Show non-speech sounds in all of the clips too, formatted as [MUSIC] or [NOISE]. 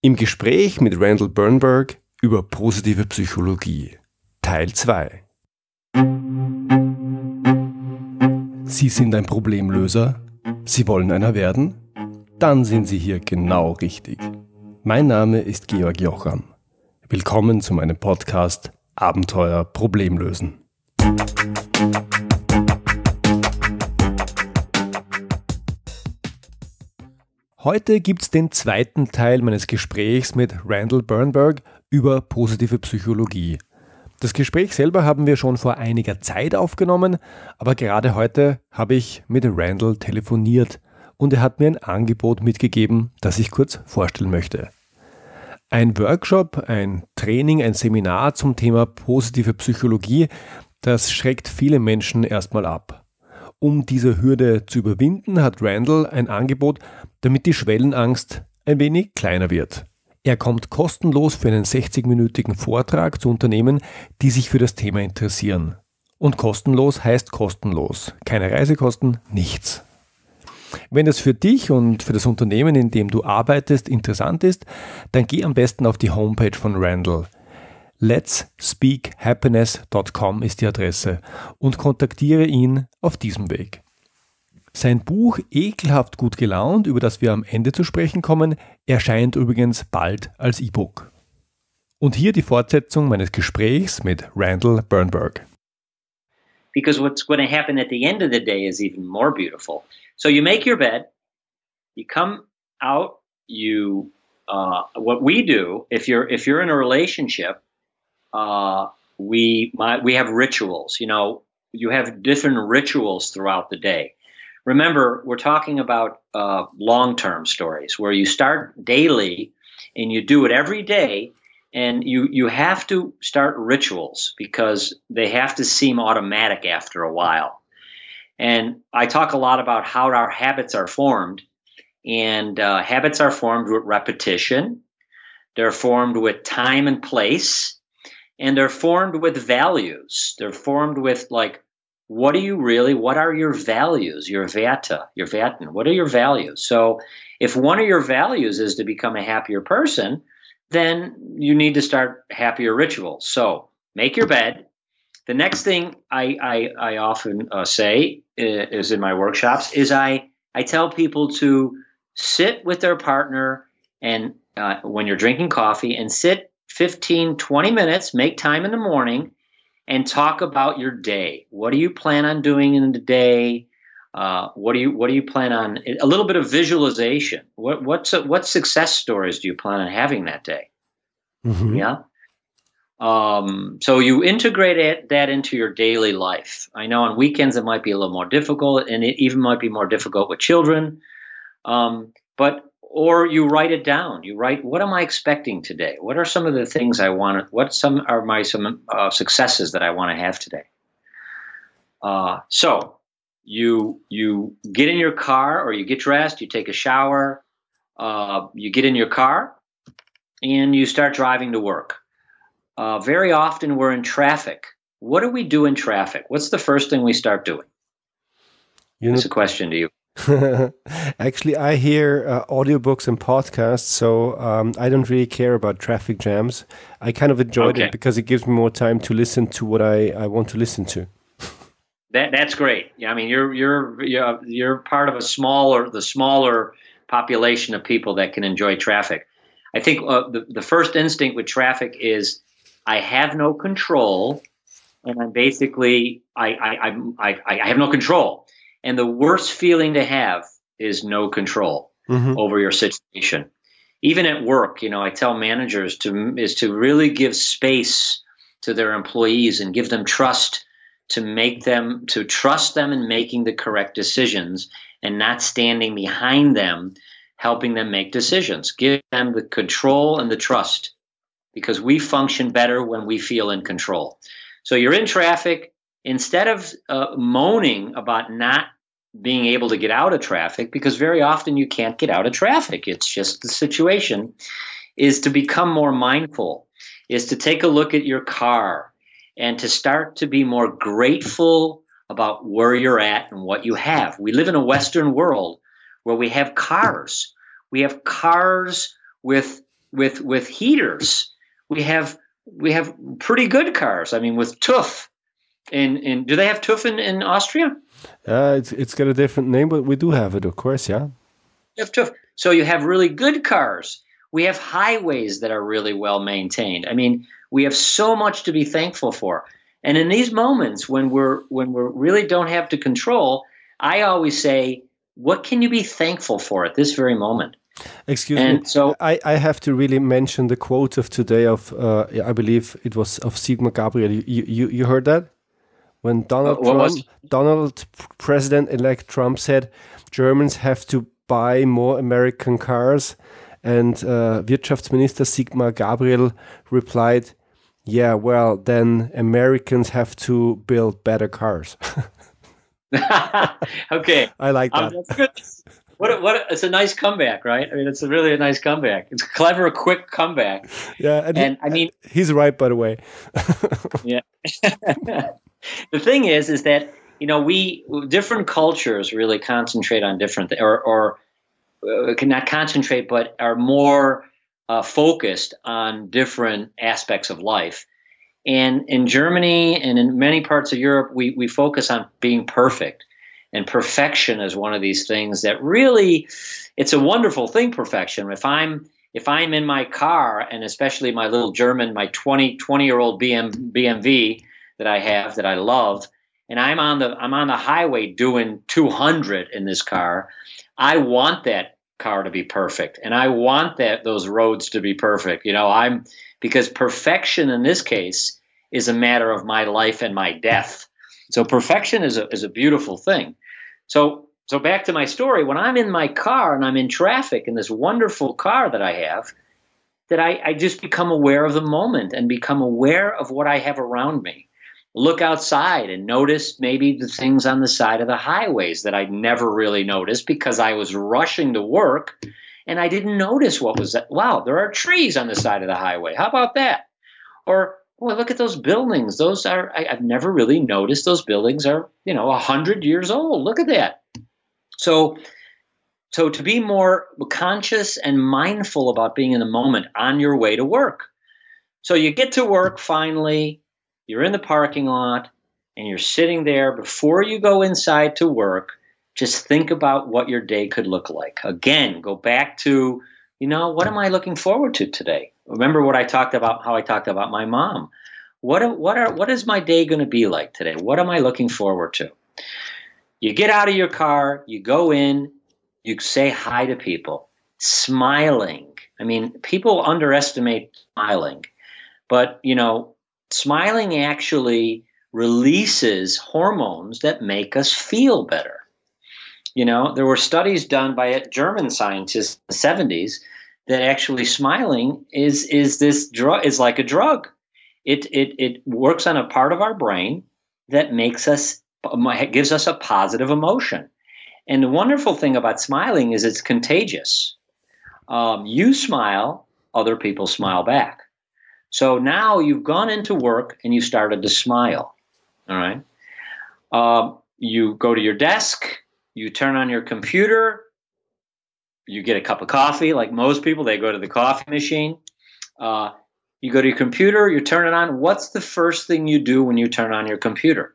Im Gespräch mit Randall Bernberg über positive Psychologie. Teil 2. Sie sind ein Problemlöser? Sie wollen einer werden? Dann sind Sie hier genau richtig. Mein Name ist Georg Jocham. Willkommen zu meinem Podcast Abenteuer Problemlösen. Heute gibt es den zweiten Teil meines Gesprächs mit Randall Bernberg über positive Psychologie. Das Gespräch selber haben wir schon vor einiger Zeit aufgenommen, aber gerade heute habe ich mit Randall telefoniert und er hat mir ein Angebot mitgegeben, das ich kurz vorstellen möchte. Ein Workshop, ein Training, ein Seminar zum Thema positive Psychologie, das schreckt viele Menschen erstmal ab. Um diese Hürde zu überwinden, hat Randall ein Angebot, damit die Schwellenangst ein wenig kleiner wird. Er kommt kostenlos für einen 60-minütigen Vortrag zu Unternehmen, die sich für das Thema interessieren. Und kostenlos heißt kostenlos. Keine Reisekosten, nichts. Wenn das für dich und für das Unternehmen, in dem du arbeitest, interessant ist, dann geh am besten auf die Homepage von Randall. letspeakhappiness.com ist die Adresse und kontaktiere ihn auf diesem Weg. Sein Buch Ekelhaft gut gelaunt, über das wir am Ende zu sprechen kommen, erscheint übrigens bald als E-Book. Und hier die Fortsetzung meines Gesprächs mit Randall Bernberg. Because what's going to happen at the end of the day is even more beautiful. So you make your bed, you come out, you uh, what we do if you're if you're in a relationship, uh, we my, we have rituals. You know, you have different rituals throughout the day remember, we're talking about uh, long term stories where you start daily and you do it every day. And you, you have to start rituals because they have to seem automatic after a while. And I talk a lot about how our habits are formed. And uh, habits are formed with repetition, they're formed with time and place, and they're formed with values. They're formed with like what do you really what are your values? Your vata your vatin what are your values? So if one of your values is to become a happier person then you need to start happier rituals. So make your bed. The next thing i i, I often uh, say uh, is in my workshops is i i tell people to sit with their partner and uh, when you're drinking coffee and sit 15 20 minutes make time in the morning and talk about your day. What do you plan on doing in the day? Uh, what do you What do you plan on? A little bit of visualization. What What's what success stories do you plan on having that day? Mm-hmm. Yeah. Um, so you integrate it, that into your daily life. I know on weekends it might be a little more difficult, and it even might be more difficult with children. Um, but or you write it down. You write, what am I expecting today? What are some of the things I want? To? What some are my some uh, successes that I want to have today? Uh, so you you get in your car or you get dressed, you take a shower, uh, you get in your car, and you start driving to work. Uh, very often we're in traffic. What do we do in traffic? What's the first thing we start doing? You know, That's a question to you. [LAUGHS] Actually, I hear uh, audiobooks and podcasts, so um, I don't really care about traffic jams. I kind of enjoy okay. it because it gives me more time to listen to what I, I want to listen to. That that's great. Yeah, I mean, you're you're you're you're part of a smaller the smaller population of people that can enjoy traffic. I think uh, the the first instinct with traffic is I have no control, and I'm basically I I I I, I have no control and the worst feeling to have is no control mm-hmm. over your situation. Even at work, you know, I tell managers to is to really give space to their employees and give them trust to make them to trust them in making the correct decisions and not standing behind them helping them make decisions. Give them the control and the trust because we function better when we feel in control. So you're in traffic, instead of uh, moaning about not being able to get out of traffic, because very often you can't get out of traffic, it's just the situation, is to become more mindful, is to take a look at your car and to start to be more grateful about where you're at and what you have. We live in a Western world where we have cars. We have cars with with with heaters. We have we have pretty good cars. I mean, with TÜV. In, in do they have TÜV in, Austria? Uh, it's it's got a different name, but we do have it, of course. Yeah. You have. So you have really good cars. We have highways that are really well maintained. I mean, we have so much to be thankful for. And in these moments when we're when we really don't have to control, I always say, what can you be thankful for at this very moment? Excuse me. and me. So I, I have to really mention the quote of today of uh, I believe it was of Sigmar Gabriel. You you, you heard that when Donald uh, Trump, Donald President elect Trump said Germans have to buy more American cars, and uh, Wirtschaftsminister Sigmar Gabriel replied, yeah, well, then Americans have to build better cars. [LAUGHS] okay. I like that. Um, what, a, what a, it's a nice comeback, right? I mean, it's a really a nice comeback. It's a clever, quick comeback. Yeah, and, and he, I mean, he's right, by the way. yeah. [LAUGHS] [LAUGHS] the thing is, is that you know we different cultures really concentrate on different or or uh, cannot concentrate, but are more uh, focused on different aspects of life. And in Germany and in many parts of Europe, we, we focus on being perfect. And perfection is one of these things that really, it's a wonderful thing, perfection. If I'm if I'm in my car, and especially my little German, my 20, 20 year old BM, BMW that I have that I love, and I'm on the I'm on the highway doing 200 in this car, I want that car to be perfect. And i want that those roads to be perfect. You know i'm because perfection in this case is a matter of my life and my death. So perfection is a, is a beautiful thing. So so back to my story. When i'm in my car and i'm in traffic in this wonderful car that i have that I, I just become aware of the moment and become aware of what i have around me look outside and notice maybe the things on the side of the highways that I'd never really noticed because I was rushing to work and I didn't notice what was that. Wow, there are trees on the side of the highway. How about that? Or, boy, look at those buildings. Those are, I, have never really noticed those buildings are, you know, a 100 years old. Look at that. So, so to be more conscious and mindful about being in the moment on your way to work. So you get to work finally, you're in the parking lot and you're sitting there before you go inside to work, just think about what your day could look like. Again, go back to, you know, what am I looking forward to today? Remember what I talked about, how I talked about my mom. What, what, are, what is my day going to be like today? What am I looking forward to? You get out of your car, you go in, you say hi to people, smiling. I mean, people underestimate smiling, but you know, smiling actually releases hormones that make us feel better. You know, there were studies done by a German scientists in the 70s that actually smiling is is this drug is like a drug. It it it works on a part of our brain that makes us gives us a positive emotion. And the wonderful thing about smiling is it's contagious. Um, you smile, other people smile back. So now you've gone into work and you started to smile. All right. Um, you go to your desk, you turn on your computer, you get a cup of coffee. Like most people, they go to the coffee machine. Uh, you go to your computer, you turn it on. What's the first thing you do when you turn on your computer?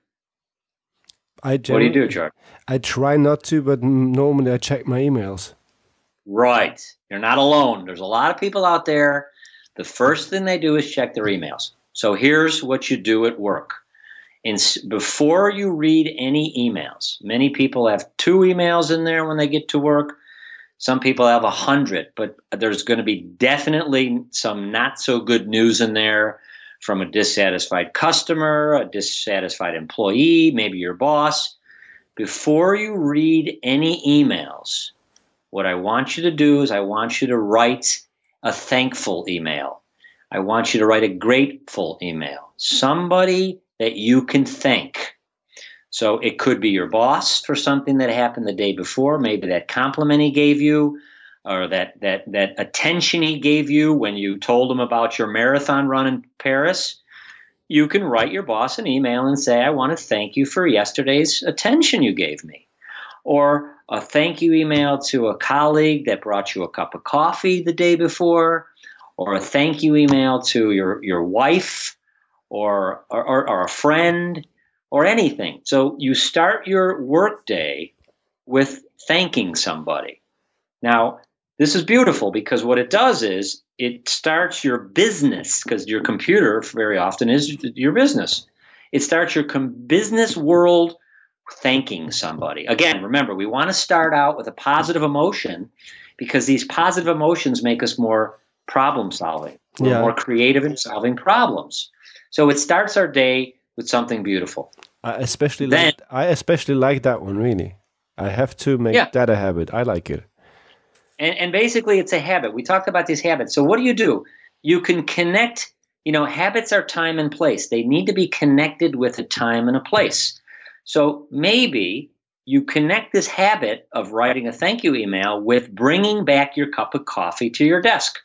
I what do you do, George? I try not to, but normally I check my emails. Right. You're not alone. There's a lot of people out there the first thing they do is check their emails. So here's what you do at work. In, before you read any emails, many people have two emails in there when they get to work. Some people have a hundred, but there's going to be definitely some not so good news in there from a dissatisfied customer, a dissatisfied employee, maybe your boss. Before you read any emails, what I want you to do is I want you to write a thankful email. I want you to write a grateful email. Somebody that you can thank. So it could be your boss for something that happened the day before, maybe that compliment he gave you, or that that that attention he gave you when you told him about your marathon run in Paris. You can write your boss an email and say, "I want to thank you for yesterday's attention you gave me." Or a thank you email to a colleague that brought you a cup of coffee the day before, or a thank you email to your, your wife or, or, or a friend or anything. So you start your workday with thanking somebody. Now, this is beautiful because what it does is it starts your business because your computer very often is your business. It starts your com- business world thanking somebody. Again, remember, we want to start out with a positive emotion because these positive emotions make us more problem solving. Yeah. more creative in solving problems. So it starts our day with something beautiful. I especially then, like, I especially like that one really. I have to make yeah. that a habit. I like it. And, and basically, it's a habit. We talked about these habits. So, what do you do? You can connect, you know, habits are time and place. They need to be connected with a time and a place. So, maybe you connect this habit of writing a thank you email with bringing back your cup of coffee to your desk.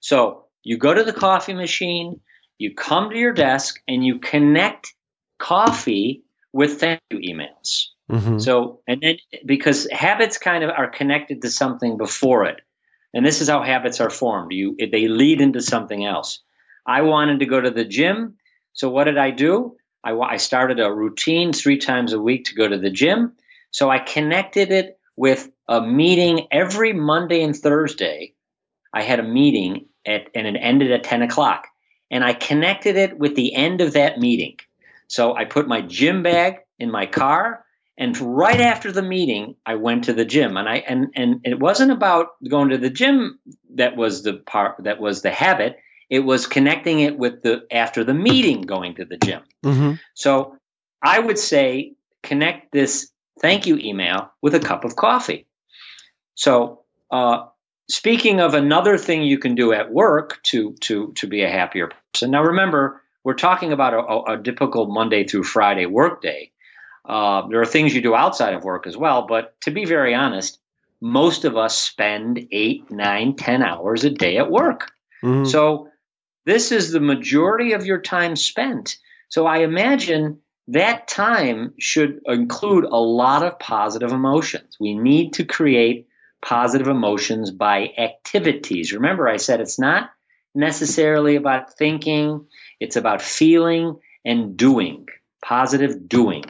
So, you go to the coffee machine, you come to your desk, and you connect coffee with thank you emails. Mm-hmm. So, and then because habits kind of are connected to something before it, and this is how habits are formed. You they lead into something else. I wanted to go to the gym, so what did I do? I, I started a routine three times a week to go to the gym. So I connected it with a meeting every Monday and Thursday. I had a meeting at, and it ended at 10 o'clock. And I connected it with the end of that meeting. So I put my gym bag in my car and right after the meeting, I went to the gym, and I and and it wasn't about going to the gym that was the part that was the habit. It was connecting it with the after the meeting going to the gym. Mm-hmm. So I would say connect this thank you email with a cup of coffee. So uh, speaking of another thing you can do at work to to to be a happier person. Now remember, we're talking about a, a typical Monday through Friday workday. Uh, there are things you do outside of work as well, but to be very honest, most of us spend eight, nine, ten hours a day at work. Mm-hmm. So this is the majority of your time spent. So I imagine that time should include a lot of positive emotions. We need to create positive emotions by activities. Remember, I said it's not necessarily about thinking, it's about feeling and doing, positive doing.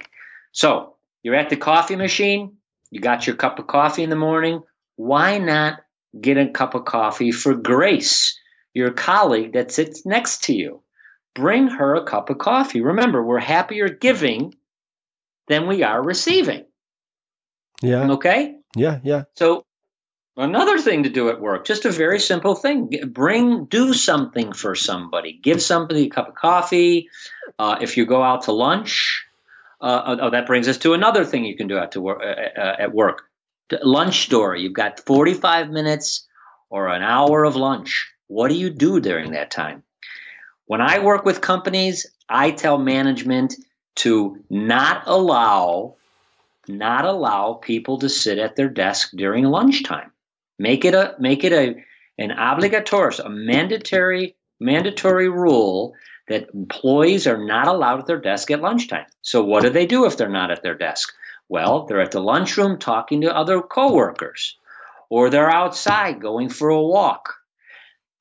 So you're at the coffee machine, you got your cup of coffee in the morning. Why not get a cup of coffee for Grace, your colleague that sits next to you? Bring her a cup of coffee. Remember, we're happier giving than we are receiving. Yeah. Okay? Yeah, yeah. So another thing to do at work, just a very simple thing. Bring do something for somebody. Give somebody a cup of coffee. Uh, if you go out to lunch, uh, oh, that brings us to another thing you can do at, to work, uh, uh, at work. Lunch story. You've got 45 minutes or an hour of lunch. What do you do during that time? When I work with companies, I tell management to not allow not allow people to sit at their desk during lunchtime. Make it a make it a an obligatory, a mandatory mandatory rule that employees are not allowed at their desk at lunchtime. So what do they do if they're not at their desk? Well, they're at the lunchroom talking to other coworkers, or they're outside going for a walk.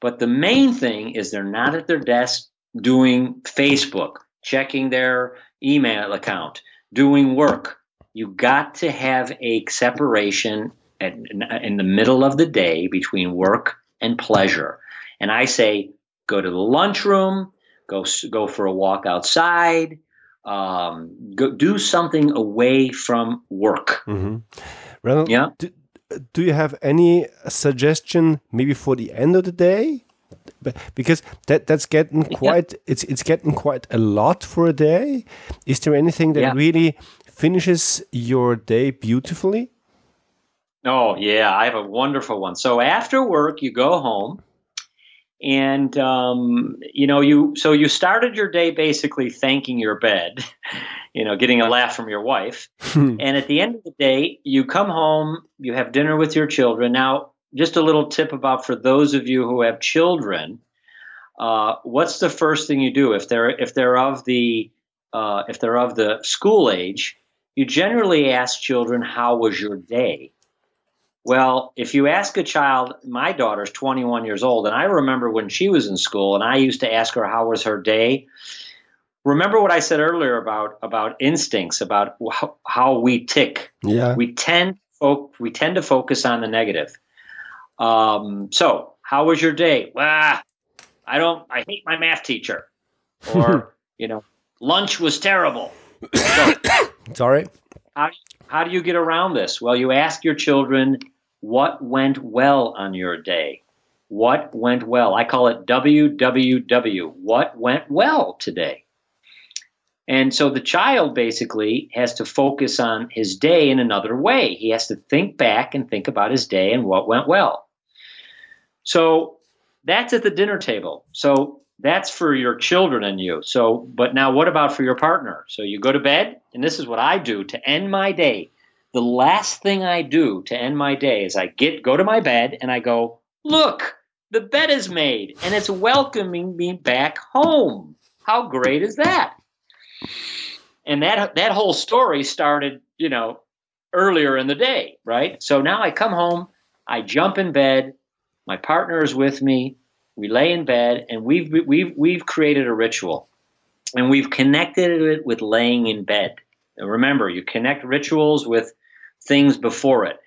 But the main thing is they're not at their desk doing Facebook, checking their email account, doing work. You got to have a separation at, in the middle of the day between work and pleasure. And I say, go to the lunchroom, go go for a walk outside, um, go, do something away from work. Mm-hmm. Ronald, yeah. Do, do you have any suggestion, maybe for the end of the day? Because that that's getting quite yeah. it's it's getting quite a lot for a day. Is there anything that yeah. really finishes your day beautifully? Oh yeah, I have a wonderful one. So after work, you go home and um, you know you so you started your day basically thanking your bed [LAUGHS] you know getting a laugh from your wife. Hmm. and at the end of the day you come home you have dinner with your children. Now just a little tip about for those of you who have children uh, what's the first thing you do if they're if they're of the uh, if they're of the school age? You generally ask children how was your day Well, if you ask a child, my daughter's 21 years old, and I remember when she was in school, and I used to ask her how was her day. Remember what I said earlier about about instincts, about how, how we tick. Yeah. We tend we tend to focus on the negative. Um, so, how was your day? Well, I don't. I hate my math teacher. [LAUGHS] Or you know, lunch was terrible. So, [COUGHS] Sorry. how, how do you get around this? Well, you ask your children what went well on your day. What went well? I call it WWW. What went well today? And so the child basically has to focus on his day in another way. He has to think back and think about his day and what went well. So that's at the dinner table. So that's for your children and you. So, but now what about for your partner? So you go to bed, and this is what I do to end my day. The last thing I do to end my day is I get go to my bed and I go, look, the bed is made and it's welcoming me back home. How great is that? And that that whole story started, you know, earlier in the day, right? So now I come home, I jump in bed, my partner is with me, we lay in bed, and we've we've we've created a ritual, and we've connected it with laying in bed. And remember, you connect rituals with things before it.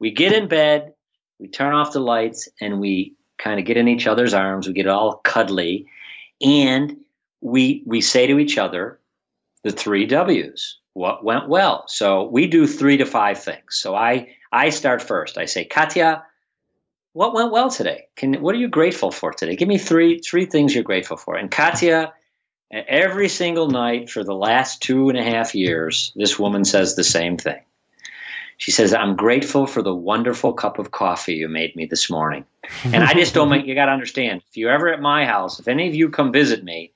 We get in bed, we turn off the lights, and we kind of get in each other's arms. We get all cuddly, and we we say to each other the three W's. What went well? So we do three to five things. So I I start first. I say, Katya, what went well today? Can what are you grateful for today? Give me three three things you're grateful for. And Katya, every single night for the last two and a half years, this woman says the same thing. She says, I'm grateful for the wonderful cup of coffee you made me this morning. And I just don't make, [LAUGHS] you got to understand, if you're ever at my house, if any of you come visit me,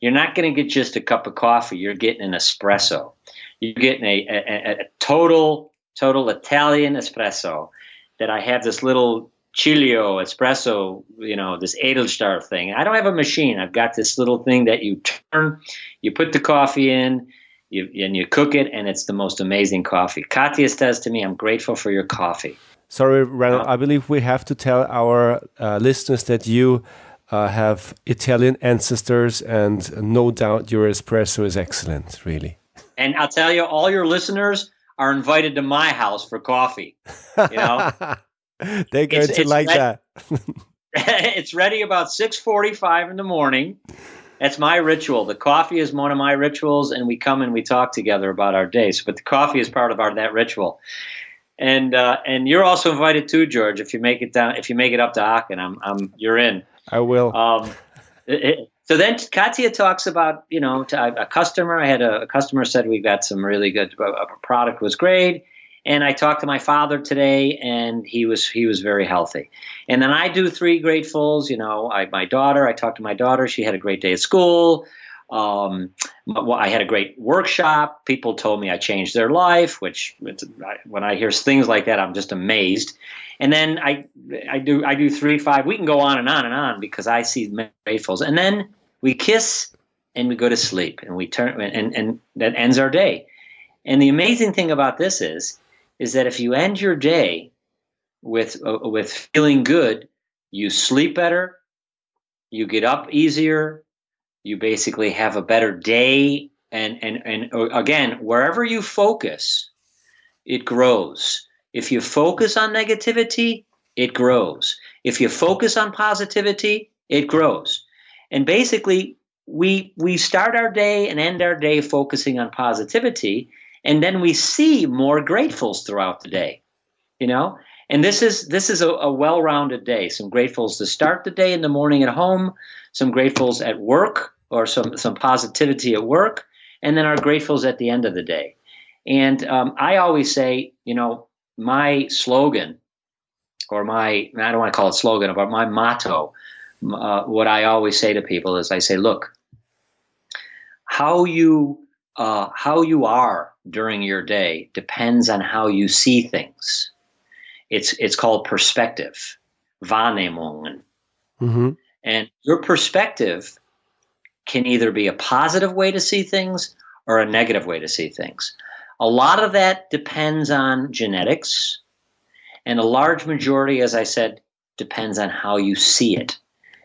you're not going to get just a cup of coffee. You're getting an espresso. You're getting a, a, a total, total Italian espresso that I have this little Cilio espresso, you know, this Edelstahl thing. I don't have a machine. I've got this little thing that you turn, you put the coffee in, you, and you cook it, and it's the most amazing coffee. Katya says to me, I'm grateful for your coffee. Sorry, Randall. I believe we have to tell our uh, listeners that you uh, have Italian ancestors, and no doubt your espresso is excellent, really. And I'll tell you, all your listeners are invited to my house for coffee. You know, [LAUGHS] they're going it's, to it's like that. [LAUGHS] [LAUGHS] it's ready about six forty-five in the morning. That's my ritual. The coffee is one of my rituals, and we come and we talk together about our days. But the coffee is part of our that ritual. And uh, and you're also invited too, George. If you make it down, if you make it up to Aachen, I'm, I'm you're in. I will. Um, [LAUGHS] it, it, so then Katya talks about you know to a customer. I had a, a customer said we got some really good uh, product was great, and I talked to my father today, and he was he was very healthy. And then I do three gratefuls. You know, I, my daughter. I talked to my daughter. She had a great day at school. Um, I had a great workshop. People told me I changed their life, which when I hear things like that, I'm just amazed. And then I, I do, I do three, five. We can go on and on and on because I see gratefuls. And then we kiss and we go to sleep and we turn and, and that ends our day. And the amazing thing about this is, is that if you end your day with uh, with feeling good, you sleep better, you get up easier, you basically have a better day and and and uh, again wherever you focus it grows. If you focus on negativity it grows. If you focus on positivity it grows. And basically we we start our day and end our day focusing on positivity and then we see more gratefuls throughout the day you know and this is this is a, a well-rounded day some gratefuls to start the day in the morning at home some gratefuls at work or some some positivity at work, and then our gratefuls at the end of the day. And um, I always say, you know, my slogan, or my I don't want to call it slogan, but my motto, uh, what I always say to people is, I say, look, how you uh, how you are during your day depends on how you see things. It's it's called perspective, Wahrnehmung. Mm-hmm. And your perspective can either be a positive way to see things or a negative way to see things. A lot of that depends on genetics. And a large majority, as I said, depends on how you see it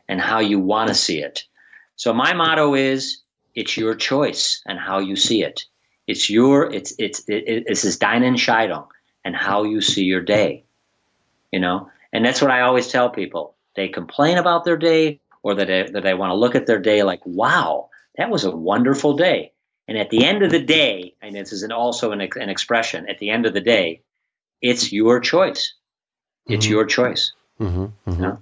and how you want to see it. So my motto is it's your choice and how you see it. It's your it's it's it, it's this deine Entscheidung and how you see your day. You know, and that's what I always tell people. They complain about their day or that they, that they want to look at their day like, wow, that was a wonderful day. And at the end of the day, and this is an, also an, an expression, at the end of the day, it's your choice. It's mm-hmm. your choice. Mm-hmm. Mm-hmm. You know?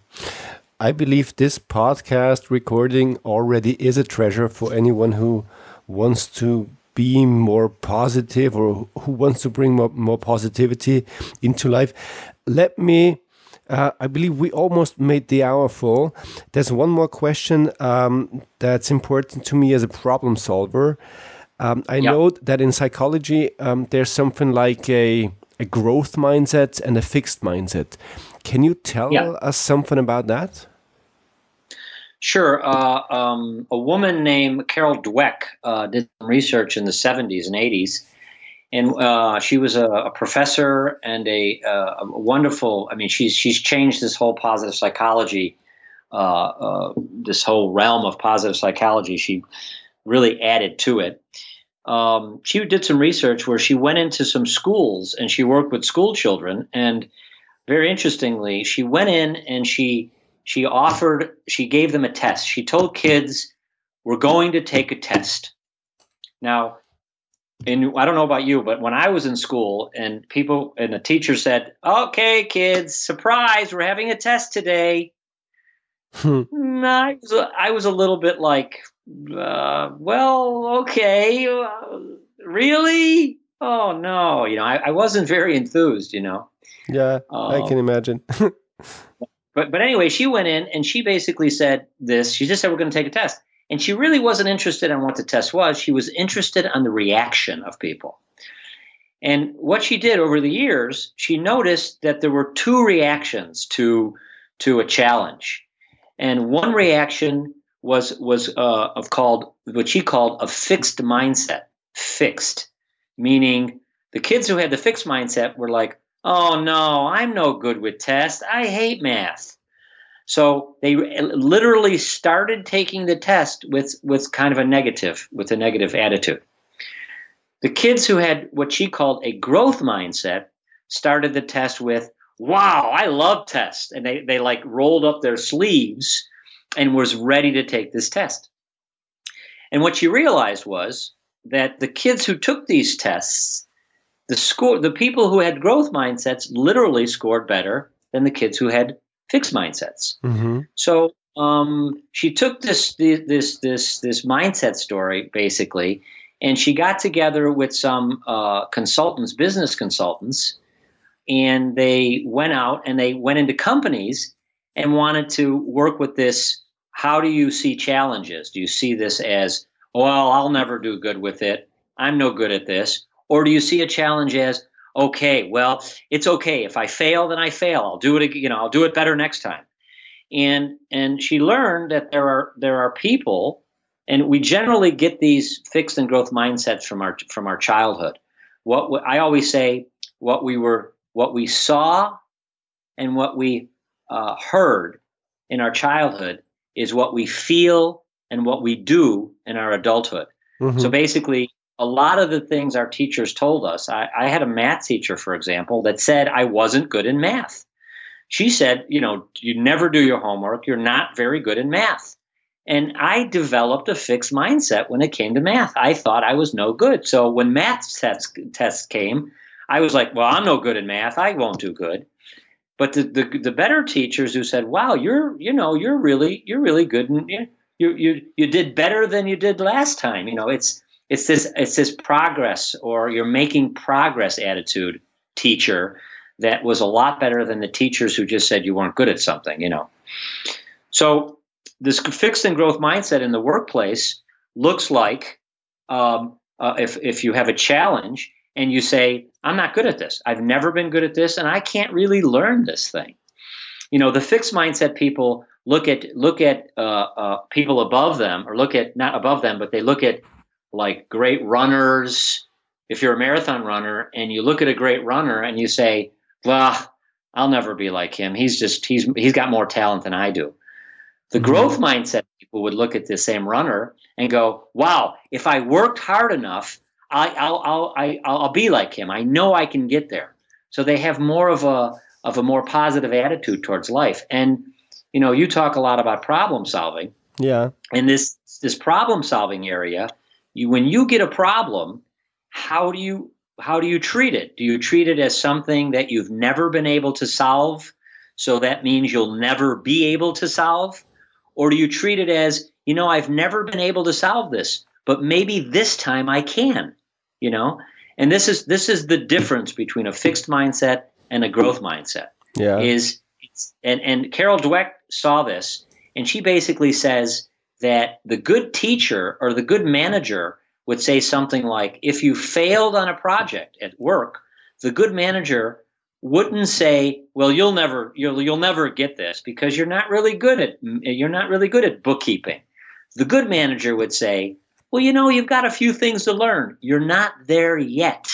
I believe this podcast recording already is a treasure for anyone who wants to be more positive or who wants to bring more, more positivity into life. Let me, uh, I believe we almost made the hour full. There's one more question um, that's important to me as a problem solver. Um, I yep. know that in psychology, um, there's something like a, a growth mindset and a fixed mindset. Can you tell us something about that? Sure. Uh, um, a woman named Carol Dweck uh, did some research in the 70s and 80s, and uh, she was a, a, professor and a, uh, a, wonderful. I mean, she's she's changed this whole positive psychology, uh, uh, this whole realm of positive psychology. She really added to it. Um, she did some research where she went into some schools and she worked with school children. And very interestingly, she went in and she she offered, she gave them a test. She told kids, we're going to take a test. Now, and I don't know about you, but when I was in school and people and the teacher said, "Okay, kids, surprise, we're having a test today," hmm. I, was a, I was a little bit like, uh, "Well, okay, uh, really? Oh no," you know, I, I, wasn't very enthused, you know. Yeah, I can um, imagine. [LAUGHS] But but anyway, she went in and she basically said this. She just said we're going to take a test, and she really wasn't interested in what the test was. She was interested on the reaction of people. And what she did over the years, she noticed that there were two reactions to to a challenge, and one reaction was was uh, of called what she called a fixed mindset. Fixed, meaning the kids who had the fixed mindset were like, Oh no, I'm no good with tests. I hate math. So they literally started taking the test with, with kind of a negative, with a negative attitude. The kids who had what she called a growth mindset started the test with, wow, I love tests. And they, they like rolled up their sleeves and was ready to take this test. And what she realized was that the kids who took these tests the score the people who had growth mindsets literally scored better than the kids who had fixed mindsets. Mm-hmm. So um, she took this this this this mindset story basically, and she got together with some uh, consultants, business consultants, and they went out and they went into companies and wanted to work with this. How do you see challenges? Do you see this as well? I'll never do good with it. I'm no good at this or do you see a challenge as, okay, well, it's okay. If I fail, then I fail. I'll do it, you know, I'll do it better next time. And and she learned that there are there are people, and we generally get these fixed and growth mindsets from our from our childhood. What I always say, what we were, what we saw, and what we uh, heard in our childhood is what we feel and what we do in our adulthood. Mm-hmm. So basically, a lot of the things our teachers told us. I, I, had a math teacher, for example, that said I wasn't good in math. She said, you know, you never do your homework. You're not very good in math. And I developed a fixed mindset when it came to math. I thought I was no good. So when math tests, tests came, I was like, well, I'm no good in math. I won't do good. But the, the, the better teachers who said, wow, you're, you know, you're really, you're really good. And you, you, you, you did better than you did last time. You know, it's, it's this it's this progress or you're making progress attitude teacher that was a lot better than the teachers who just said you weren't good at something you know? So this fixed and growth mindset in the workplace looks like um, uh, if if you have a challenge and you say i'm not good at this. I've never been good at this and i can't really learn this thing. You know the fixed mindset people look at look at uh, uh, people above them or look at not above them but they look at like great runners. If you're a marathon runner and you look at a great runner and you say, well, I'll never be like him. He's just he's he's got more talent than I do. The mm-hmm. growth mindset people would look at the same runner and go, "Wow, if I worked hard enough, I, I'll I'll I, I'll be like him. I know I can get there." So they have more of a of a more positive attitude towards life. And you know, you talk a lot about problem solving. Yeah. In this this problem solving area, you when you get a problem, how do you how do you treat it? Do you treat it as something that you've never been able to solve? So that means you'll never be able to solve? Or do you treat it as, you know, I've never been able to solve this, but maybe this time I can, you know? And this is this is the difference between a fixed mindset and a growth mindset. Yeah. Is and and Carol Dweck saw this and she basically says that the good teacher or the good manager would say something like if you failed on a project at work, the good manager wouldn't say, "Well, you'll never you'll you'll never get this because you're not really good at you're not really good at bookkeeping." The good manager would say, "Well, you know, you've got a few things to learn. You're not there yet."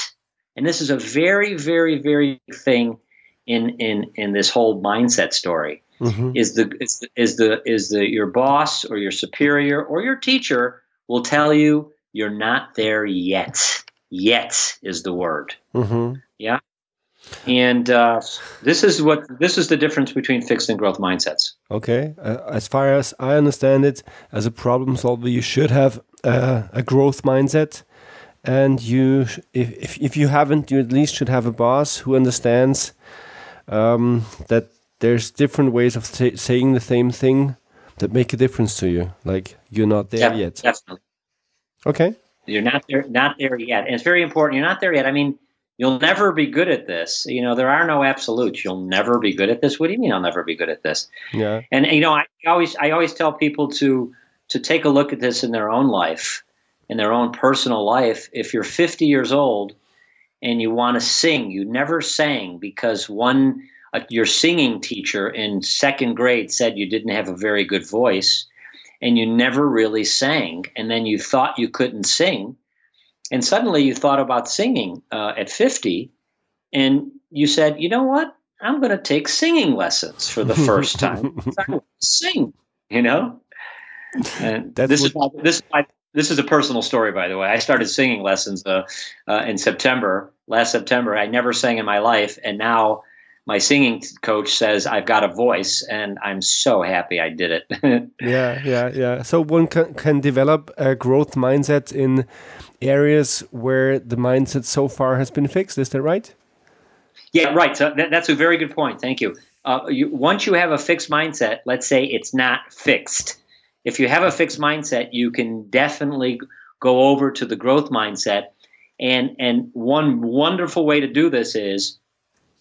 And this is a very very very thing in in in this whole mindset story. Mm-hmm. Is the is the is the is the your boss or your superior or your teacher will tell you you're not there yet. Yet is the word. Mm-hmm. Yeah. And uh, this is what this is the difference between fixed and growth mindsets. Okay, uh, as far as I understand it, as a problem solver, you should have uh, a growth mindset, and you, if, if if you haven't, you at least should have a boss who understands um, that there's different ways of saying the same thing that make a difference to you. Like you're not there yeah, yet. Definitely. Okay. You're not there, not there yet, and it's very important. You're not there yet. I mean You'll never be good at this. You know, there are no absolutes. You'll never be good at this. What do you mean I'll never be good at this? Yeah. And you know, I always I always tell people to to take a look at this in their own life, in their own personal life. If you're 50 years old and you want to sing, you never sang because one uh, your singing teacher in second grade said you didn't have a very good voice and you never really sang and then you thought you couldn't sing and suddenly you thought about singing uh, at 50 and you said you know what? I'm going to take singing lessons for the first [LAUGHS] time. Sing you know? And That's this is my, this my, this is a personal story by the way. I started singing lessons uh, uh, in september last september. I never sang in my life and now my singing coach says I've got a voice, and I'm so happy I did it. [LAUGHS] yeah, yeah, yeah. So one can, can develop a growth mindset in areas where the mindset so far has been fixed. Is that right? Yeah, right. So that, that's a very good point. Thank you. Uh, you. Once you have a fixed mindset, let's say it's not fixed. If you have a fixed mindset, you can definitely go over to the growth mindset. And and one wonderful way to do this is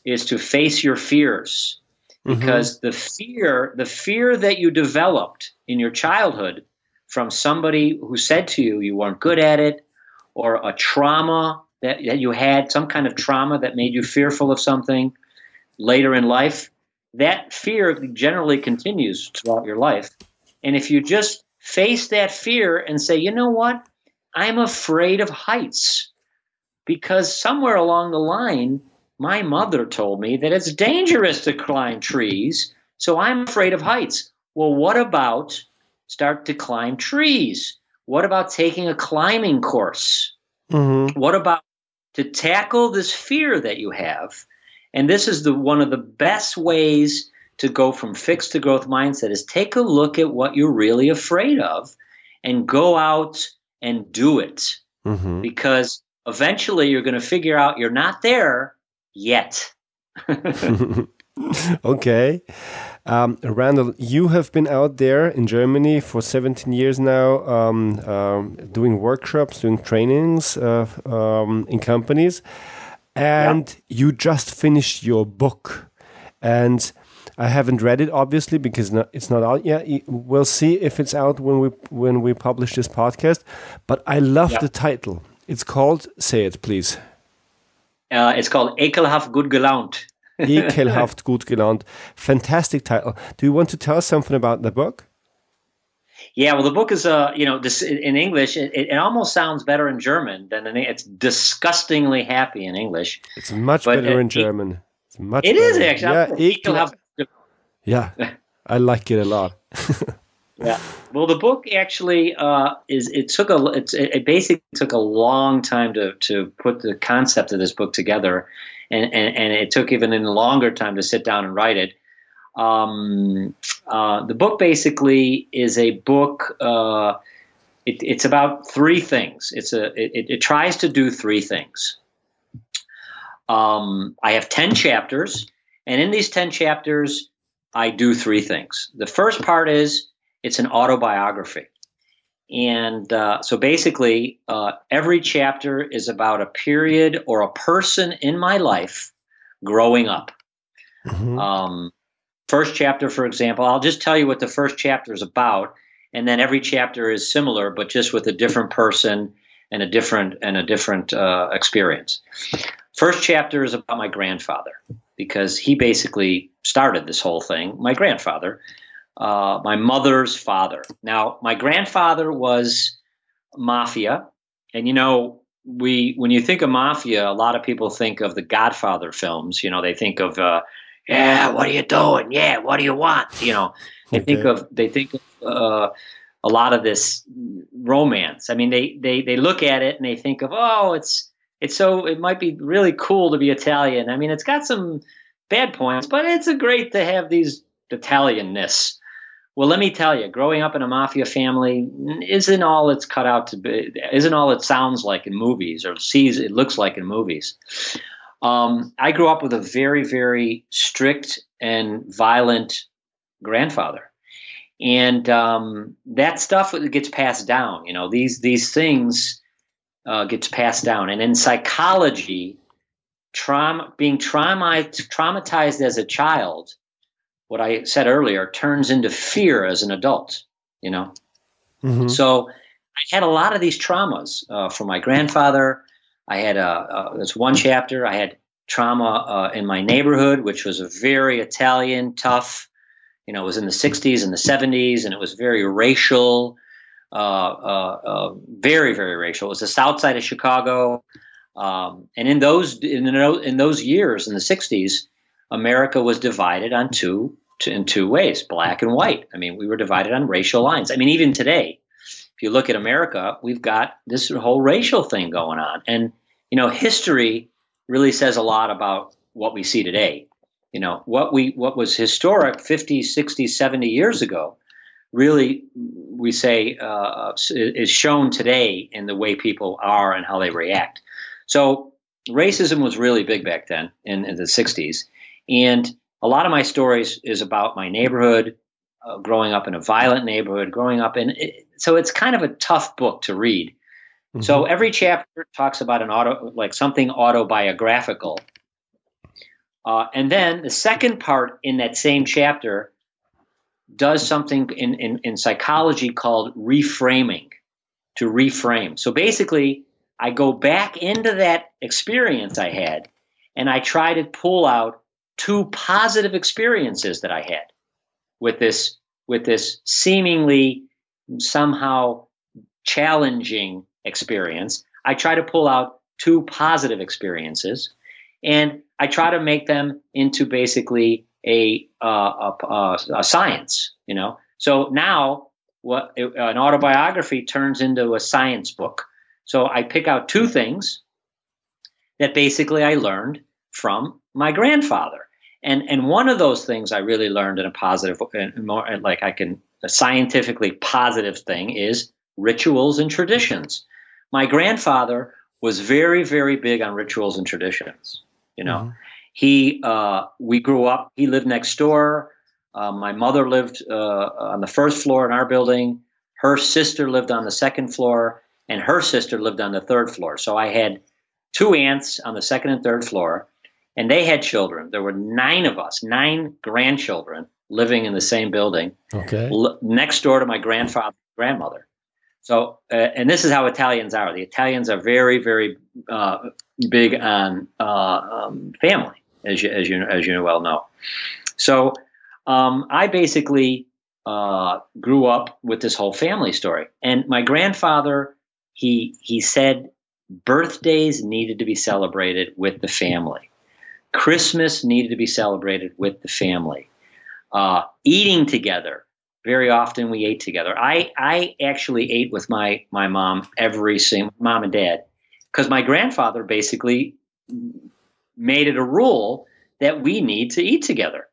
is to face your fears mm-hmm. because mm-hmm. the fear the fear that you developed in your childhood from somebody who said to you you weren't good at it or a trauma that, that you had, some kind of trauma that made you fearful of something later in life, that fear generally continues throughout your life. And if you just face that fear and say, you know what, I'm afraid of heights because somewhere along the line, my mother told me that it's dangerous to climb trees, so I'm afraid of heights. Well, what about start to climb trees? What about taking a climbing course? Mm-hmm. What about to tackle this fear that you have? And this is the one of the best ways to go from fixed to growth mindset is take a look at what you're really afraid of and go out and do it. Mm-hmm. Because eventually you're going to figure out you're not there yet. [LAUGHS] [LAUGHS] okay. Um, Randall, you have been out there in Germany for 17 years now, um, um, doing workshops, doing trainings uh, um, in companies, and yeah. you just finished your book. And I haven't read it, obviously, because it's not out yet. We'll see if it's out when we when we publish this podcast. But I love yeah. the title. It's called. Say it, please. Uh, it's called Ekelhaft gut gelaunt. [LAUGHS] Ekelhaft gut gelaunt. Fantastic title. Do you want to tell us something about the book? Yeah, well, the book is, uh, you know, this, in English, it, it, almost sounds better in German than in it's disgustingly happy in English. It's much better in German. It's much It is better. actually. Yeah, have- yeah, I like it a lot. [LAUGHS] yeah. Well, the book actually uh, is. It took a. It's, it basically took a long time to to put the concept of this book together, and and, and it took even a longer time to sit down and write it. Um, uh, the book basically is a book. Uh, it, it's about three things. It's a. It, it tries to do three things. Um, I have ten chapters, and in these ten chapters, I do three things. The first part is it's an autobiography. And uh, so basically, uh, every chapter is about a period or a person in my life growing up. Mhm. Um, first chapter, for example, I'll just tell you what the first chapter is about, and then every chapter is similar, but just with a different person and a different and a different uh, experience. First chapter is about my grandfather because he basically started this whole thing. My grandfather, uh, my mother's father. Now, my grandfather was mafia, and you know, we when you think of mafia, a lot of people think of the Godfather films. You know, they think of, uh, yeah, what are you doing? Yeah, what do you want? You know, they think of they think of uh, a lot of this romance. I mean, they they they look at it and they think of, oh, it's it's so it might be really cool to be Italian. I mean, it's got some bad points, but it's a great to have these Italianness. Well, let me tell you, growing up in a mafia family isn't all it's cut out to be. Isn't all it sounds like in movies or sees it looks like in movies. Um, I grew up with a very, very strict and violent grandfather, and um, that stuff gets passed down. You know, these these things uh, gets passed down, and in psychology, trauma being traumatized traumatized as a child what I said earlier turns into fear as an adult, you know. Mhm. So I had a lot of these traumas uh, from my grandfather. I had a, uh, there's one chapter. I had trauma uh, in my neighborhood, which was a very Italian, tough. You know, it was in the '60s and the '70s, and it was very racial, uh, uh, uh, very very racial. It was the South Side of Chicago, um, and in those in, tho- in those years in the '60s, America was divided on two to, in two ways, black and white. I mean, we were divided on racial lines. I mean, even today, if you look at America, we've got this whole racial thing going on. And, you know, history really says a lot about what we see today. You know, what we what was historic 50, 60, 70 years ago really we say uh, is shown today in the way people are and how they react. So racism was really big back then in, in the 60s. And a lot of my stories is about my neighborhood, uh, growing up in a violent neighborhood, growing up in. It, so it's kind of a tough book to read. So Mhm. every chapter talks about an auto, like something autobiographical. Uh, and then the second part in that same chapter does something in, in, in psychology called reframing, to reframe. So basically, I go back into that experience I had and I try to pull out two positive experiences that I had with this with this seemingly somehow challenging experience. I try to pull out two positive experiences and I try to make them into basically a, uh, a, a, a science, you know. So now what an autobiography turns into a science book. So I pick out two things that basically I learned from my grandfather. And and one of those things I really learned in a positive and more like I can a scientifically positive thing is rituals and traditions. My grandfather was very very big on rituals and traditions. You know, Mhm. he uh, we grew up. He lived next door. Uh, my mother lived uh, on the first floor in our building. Her sister lived on the second floor, and her sister lived on the third floor. So I had two aunts on the second and third floor, and they had children. There were nine of us, nine grandchildren living in the same building Okay. l- next door to my grandfather grandmother. So, uh, and this is how Italians are. The Italians are very, very uh, big on uh, um, family, as you, as you as you well know. So, um, I basically uh, grew up with this whole family story, and my grandfather he he said birthdays needed to be celebrated with the family Christmas needed to be celebrated with the family. Uh, eating together. Very often we ate together. I, I actually ate with my, my mom every single mom and dad because my grandfather basically made it a rule that we need to eat together,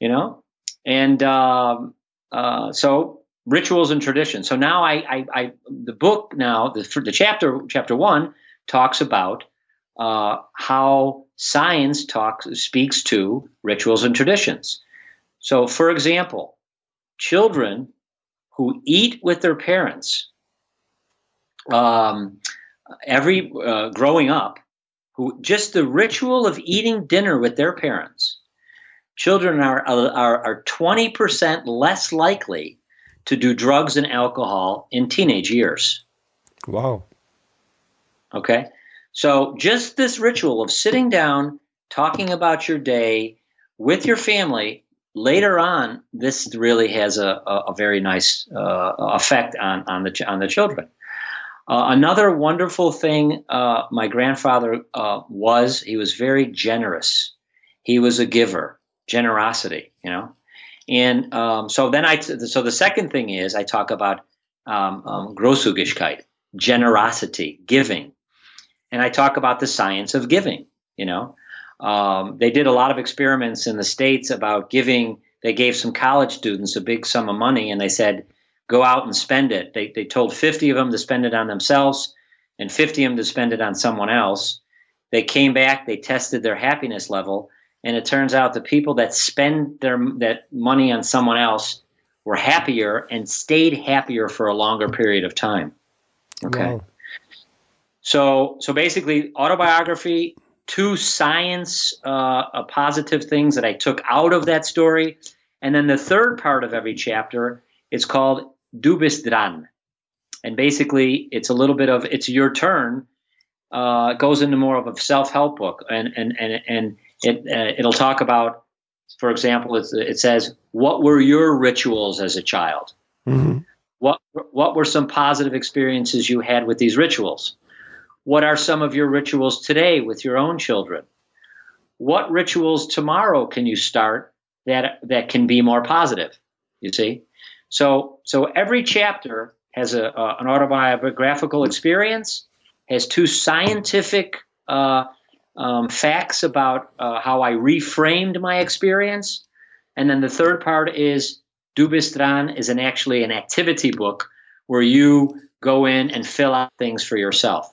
you know? And um, uh, so rituals and traditions. So now I, I, I the book now, the, the chapter, chapter one talks about uh, how science talks speaks to rituals and traditions. So, for example, children who eat with their parents um, every uh, growing up, who just the ritual of eating dinner with their parents, children are are, are twenty percent less likely to do drugs and alcohol in teenage years. Wow. Okay. So just this ritual of sitting down, talking about your day with your family, later on, this really has a, a, a very nice uh, effect on, on the on the children. Uh, another wonderful thing uh, my grandfather uh, was he was very generous. He was a giver, generosity, you know. And um, so then I so the second thing is I talk about um, um, generosity, giving and I talk about the science of giving. You know, um, they did a lot of experiments in the states about giving. They gave some college students a big sum of money, and they said, "Go out and spend it." They they told fifty of them to spend it on themselves, and fifty of them to spend it on someone else. They came back. They tested their happiness level, and it turns out the people that spend their that money on someone else were happier and stayed happier for a longer period of time. Okay. Wow. So, so basically, autobiography, two science uh, positive things that I took out of that story, and then the third part of every chapter is called Du bist dran, and basically, it's a little bit of it's your turn. Uh, it goes into more of a self-help book, and and and and it uh, it'll talk about, for example, it says, "What were your rituals as a child? Mm-hmm. What what were some positive experiences you had with these rituals?" What are some of your rituals today with your own children? What rituals tomorrow can you start that that can be more positive? You see, so so every chapter has a, an autobiographical experience, has two scientific uh, um, facts about uh, how I reframed my experience, and then the third part is Du bist dran is an actually an activity book where you go in and fill out things for yourself.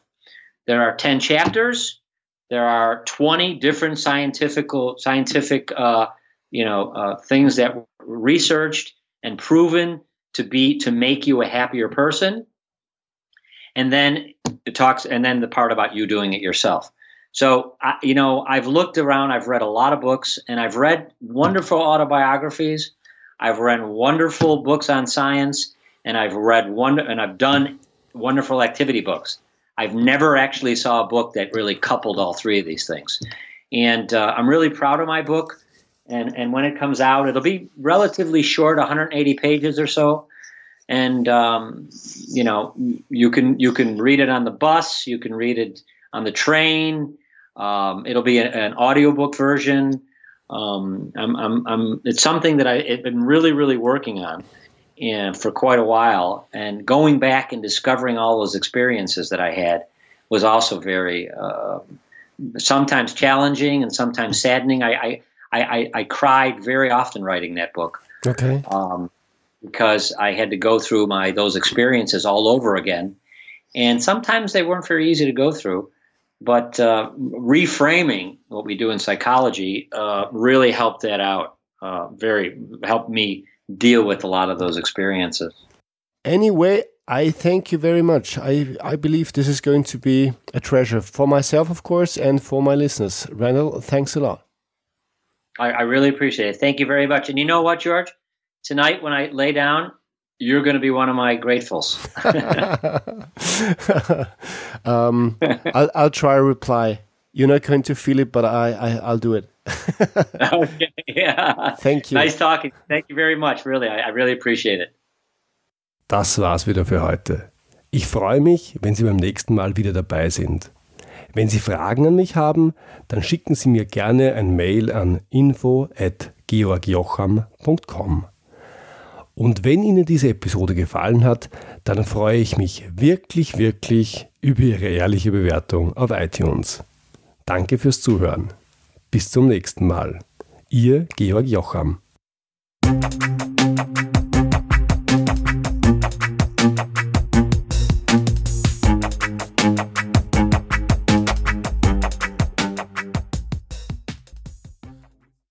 There are 10 chapters. There are 20 different scientific, scientific uh, you know, uh, things that were researched and proven to be to make you a happier person. And then it talks, and then the part about you doing it yourself. So, I, you know, I've looked around, I've read a lot of books, and I've read wonderful autobiographies. I've read wonderful books on science, and I've read one, and I've done wonderful activity books. I've never actually saw a book that really coupled all three of these things. And uh, I'm really proud of my book. And, and when it comes out, it'll be relatively short, 180 pages or so. And um, you know, you can you can read it on the bus, you can read it on the train. Um, it'll be a, an audiobook version. Um, I'm, I'm, I'm, it's something that I've been really, really working on and for quite a while. And going back and discovering all those experiences that I had was also very uh, sometimes challenging and sometimes saddening. I, I, I, I, cried very often writing that book. Okay. Um, because I had to go through my those experiences all over again, and sometimes they weren't very easy to go through. But uh, reframing what we do in psychology uh, really helped that out. Uh, very helped me deal with a lot of those experiences. Anyway, I thank you very much. I, I believe this is going to be a treasure for myself, of course, and for my listeners. Randall, thanks a lot. I, I really appreciate it. Thank you very much. And you know what, George? Tonight, when I lay down, you're going to be one of my gratefuls. [LAUGHS] [LAUGHS] um, I'll, I'll try a reply. You're not going to feel it, but I, I I'll do it. [LAUGHS] okay, yeah. Thank you. Nice talking. Thank you very much. Really, I, I really appreciate it. Das war's wieder für heute. Ich freue mich, wenn Sie beim nächsten Mal wieder dabei sind. Wenn Sie Fragen an mich haben, dann schicken Sie mir gerne ein Mail an info@georgjocham.com. Und wenn Ihnen diese Episode gefallen hat, dann freue ich mich wirklich, wirklich über Ihre ehrliche Bewertung auf iTunes. Danke fürs Zuhören. Bis zum nächsten Mal. Ihr Georg Jocham.